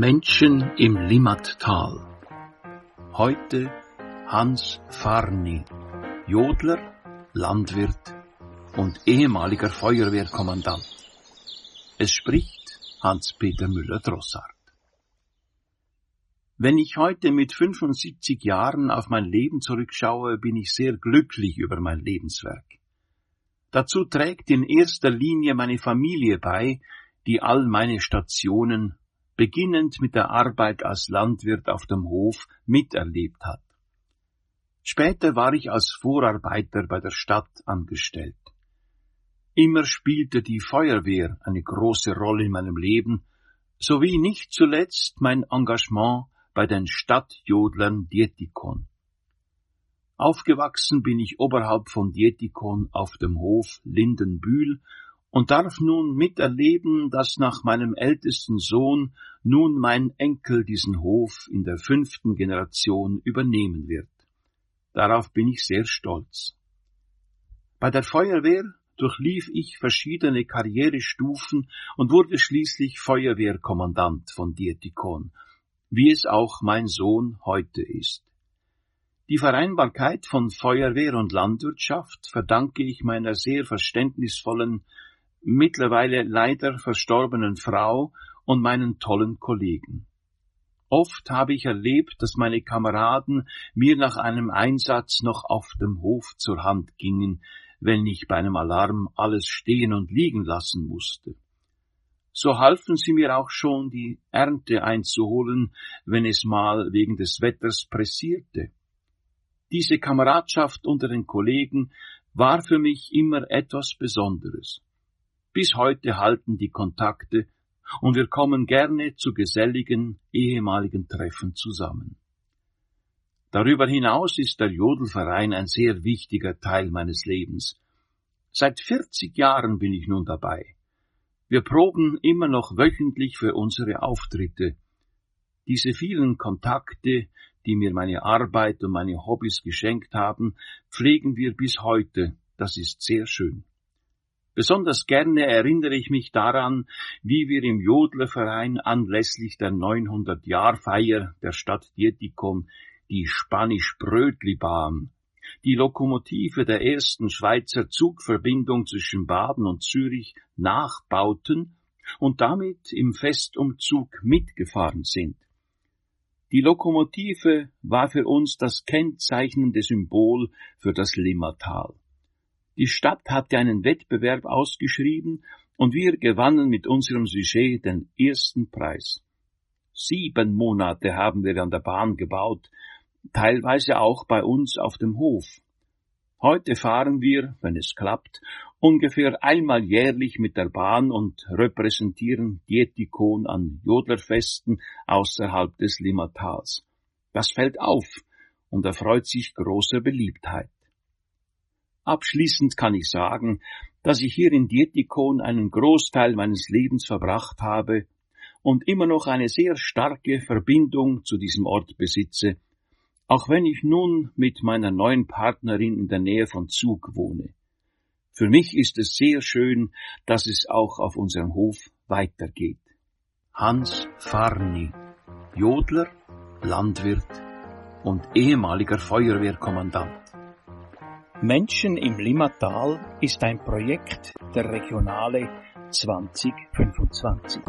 Menschen im Limmattal. Heute Hans Farni, Jodler, Landwirt und ehemaliger Feuerwehrkommandant. Es spricht Hans-Peter Müller-Drossart. Wenn ich heute mit 75 Jahren auf mein Leben zurückschaue, bin ich sehr glücklich über mein Lebenswerk. Dazu trägt in erster Linie meine Familie bei, die all meine Stationen beginnend mit der Arbeit als Landwirt auf dem Hof miterlebt hat. Später war ich als Vorarbeiter bei der Stadt angestellt. Immer spielte die Feuerwehr eine große Rolle in meinem Leben, sowie nicht zuletzt mein Engagement bei den Stadtjodlern Dietikon. Aufgewachsen bin ich oberhalb von Dietikon auf dem Hof Lindenbühl und darf nun miterleben, dass nach meinem ältesten Sohn nun mein Enkel diesen Hof in der fünften Generation übernehmen wird. Darauf bin ich sehr stolz. Bei der Feuerwehr durchlief ich verschiedene Karrierestufen und wurde schließlich Feuerwehrkommandant von Dietikon, wie es auch mein Sohn heute ist. Die Vereinbarkeit von Feuerwehr und Landwirtschaft verdanke ich meiner sehr verständnisvollen mittlerweile leider verstorbenen Frau und meinen tollen Kollegen. Oft habe ich erlebt, dass meine Kameraden mir nach einem Einsatz noch auf dem Hof zur Hand gingen, wenn ich bei einem Alarm alles stehen und liegen lassen musste. So halfen sie mir auch schon, die Ernte einzuholen, wenn es mal wegen des Wetters pressierte. Diese Kameradschaft unter den Kollegen war für mich immer etwas Besonderes. Bis heute halten die Kontakte und wir kommen gerne zu geselligen ehemaligen Treffen zusammen. Darüber hinaus ist der Jodelverein ein sehr wichtiger Teil meines Lebens. Seit 40 Jahren bin ich nun dabei. Wir proben immer noch wöchentlich für unsere Auftritte. Diese vielen Kontakte, die mir meine Arbeit und meine Hobbys geschenkt haben, pflegen wir bis heute. Das ist sehr schön. Besonders gerne erinnere ich mich daran, wie wir im Jodlerverein anlässlich der 900-Jahr-Feier der Stadt Dietikon die Spanisch-Brötli-Bahn, die Lokomotive der ersten Schweizer Zugverbindung zwischen Baden und Zürich nachbauten und damit im Festumzug mitgefahren sind. Die Lokomotive war für uns das kennzeichnende Symbol für das Limmatal. Die Stadt hatte einen Wettbewerb ausgeschrieben und wir gewannen mit unserem Sujet den ersten Preis. Sieben Monate haben wir an der Bahn gebaut, teilweise auch bei uns auf dem Hof. Heute fahren wir, wenn es klappt, ungefähr einmal jährlich mit der Bahn und repräsentieren Dietikon an Jodlerfesten außerhalb des Limmatals. Das fällt auf und erfreut sich großer Beliebtheit. Abschließend kann ich sagen, dass ich hier in Dietikon einen Großteil meines Lebens verbracht habe und immer noch eine sehr starke Verbindung zu diesem Ort besitze, auch wenn ich nun mit meiner neuen Partnerin in der Nähe von Zug wohne. Für mich ist es sehr schön, dass es auch auf unserem Hof weitergeht. Hans Farni, Jodler, Landwirt und ehemaliger Feuerwehrkommandant. Menschen im Limmatal ist ein Projekt der Regionale 2025.